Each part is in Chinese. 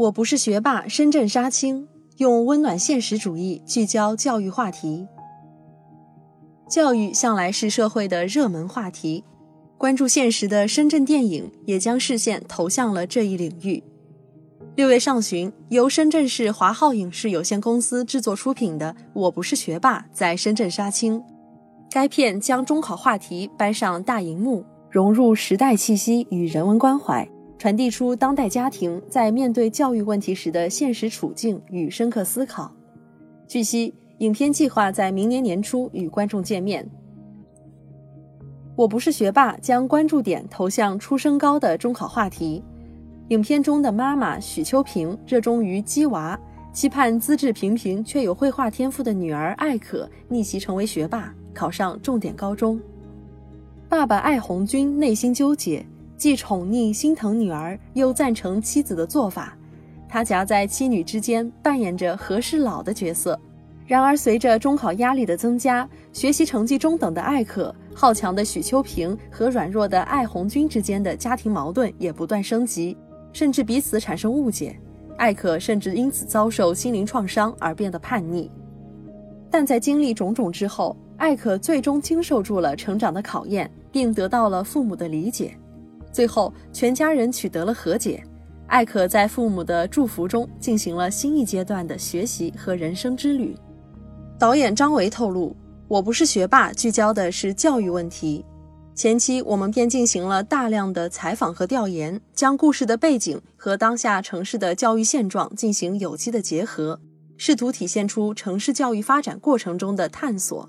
我不是学霸，深圳杀青，用温暖现实主义聚焦教育话题。教育向来是社会的热门话题，关注现实的深圳电影也将视线投向了这一领域。六月上旬，由深圳市华浩影视有限公司制作出品的《我不是学霸》在深圳杀青。该片将中考话题搬上大荧幕，融入时代气息与人文关怀。传递出当代家庭在面对教育问题时的现实处境与深刻思考。据悉，影片计划在明年年初与观众见面。我不是学霸，将关注点投向初升高的中考话题。影片中的妈妈许秋萍热衷于鸡娃，期盼资质平平却有绘画天赋的女儿艾可逆袭成为学霸，考上重点高中。爸爸艾红军内心纠结。既宠溺心疼女儿，又赞成妻子的做法，他夹在妻女之间，扮演着和事佬的角色。然而，随着中考压力的增加，学习成绩中等的艾可、好强的许秋萍和软弱的艾红军之间的家庭矛盾也不断升级，甚至彼此产生误解。艾可甚至因此遭受心灵创伤而变得叛逆。但在经历种种之后，艾可最终经受住了成长的考验，并得到了父母的理解。最后，全家人取得了和解。艾可在父母的祝福中进行了新一阶段的学习和人生之旅。导演张维透露：“我不是学霸，聚焦的是教育问题。前期我们便进行了大量的采访和调研，将故事的背景和当下城市的教育现状进行有机的结合，试图体现出城市教育发展过程中的探索。”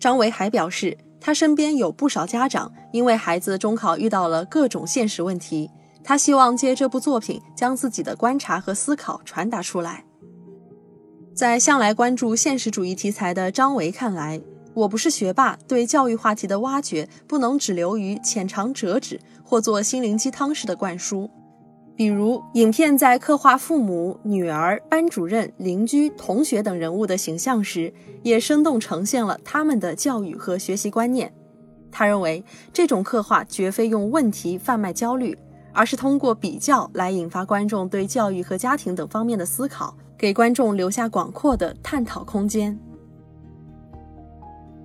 张维还表示。他身边有不少家长，因为孩子中考遇到了各种现实问题。他希望借这部作品将自己的观察和思考传达出来。在向来关注现实主义题材的张维看来，我不是学霸对教育话题的挖掘不能只流于浅尝辄止或做心灵鸡汤式的灌输。比如，影片在刻画父母、女儿、班主任、邻居、同学等人物的形象时，也生动呈现了他们的教育和学习观念。他认为，这种刻画绝非用问题贩卖焦虑，而是通过比较来引发观众对教育和家庭等方面的思考，给观众留下广阔的探讨空间。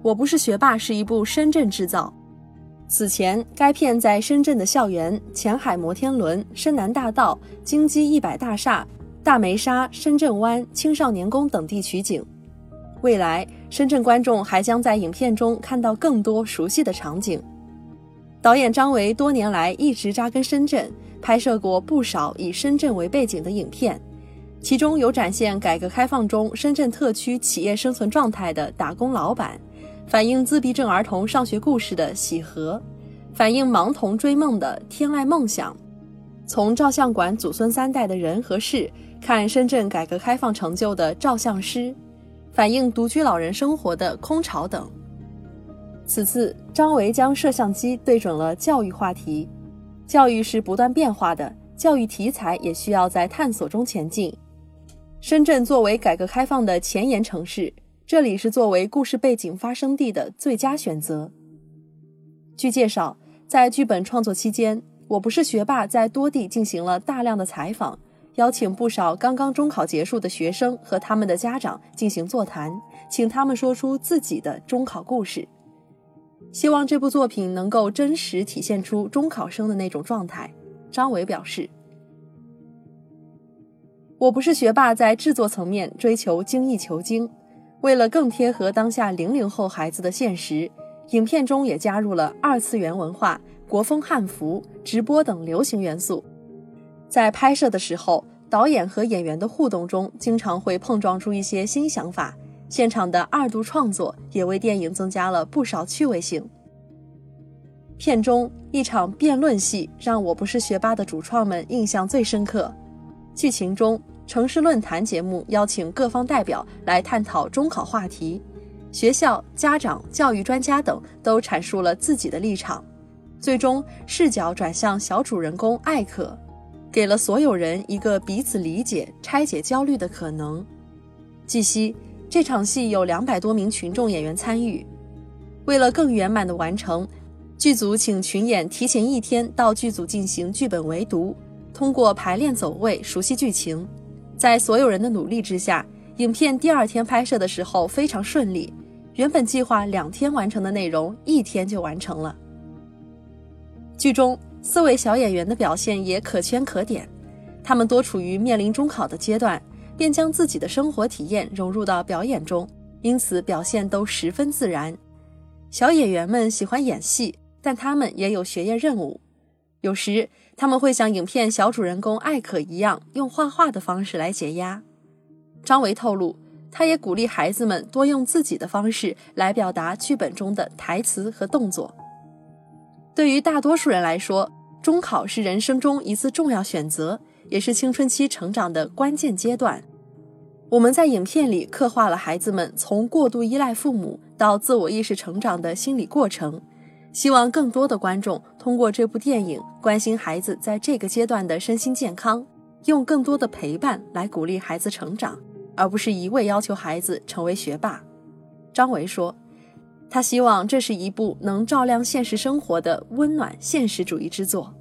我不是学霸是一部深圳制造。此前，该片在深圳的校园、前海摩天轮、深南大道、京基一百大厦、大梅沙、深圳湾、青少年宫等地取景。未来，深圳观众还将在影片中看到更多熟悉的场景。导演张维多年来一直扎根深圳，拍摄过不少以深圳为背景的影片，其中有展现改革开放中深圳特区企业生存状态的《打工老板》。反映自闭症儿童上学故事的《喜和》，反映盲童追梦的《天籁梦想》，从照相馆祖孙三代的人和事看深圳改革开放成就的《照相师》，反映独居老人生活的《空巢》等。此次张维将摄像机对准了教育话题，教育是不断变化的，教育题材也需要在探索中前进。深圳作为改革开放的前沿城市。这里是作为故事背景发生地的最佳选择。据介绍，在剧本创作期间，我不是学霸在多地进行了大量的采访，邀请不少刚刚中考结束的学生和他们的家长进行座谈，请他们说出自己的中考故事。希望这部作品能够真实体现出中考生的那种状态。张伟表示：“我不是学霸，在制作层面追求精益求精。”为了更贴合当下零零后孩子的现实，影片中也加入了二次元文化、国风汉服、直播等流行元素。在拍摄的时候，导演和演员的互动中，经常会碰撞出一些新想法。现场的二度创作也为电影增加了不少趣味性。片中一场辩论戏让我不是学霸的主创们印象最深刻。剧情中。城市论坛节目邀请各方代表来探讨中考话题，学校、家长、教育专家等都阐述了自己的立场，最终视角转向小主人公艾可，给了所有人一个彼此理解、拆解焦虑的可能。据悉，这场戏有两百多名群众演员参与，为了更圆满的完成，剧组请群演提前一天到剧组进行剧本围读。通过排练走位熟悉剧情，在所有人的努力之下，影片第二天拍摄的时候非常顺利。原本计划两天完成的内容，一天就完成了。剧中四位小演员的表现也可圈可点，他们多处于面临中考的阶段，便将自己的生活体验融入到表演中，因此表现都十分自然。小演员们喜欢演戏，但他们也有学业任务。有时他们会像影片小主人公艾可一样，用画画的方式来解压。张维透露，他也鼓励孩子们多用自己的方式来表达剧本中的台词和动作。对于大多数人来说，中考是人生中一次重要选择，也是青春期成长的关键阶段。我们在影片里刻画了孩子们从过度依赖父母到自我意识成长的心理过程。希望更多的观众通过这部电影关心孩子在这个阶段的身心健康，用更多的陪伴来鼓励孩子成长，而不是一味要求孩子成为学霸。张维说，他希望这是一部能照亮现实生活的温暖现实主义之作。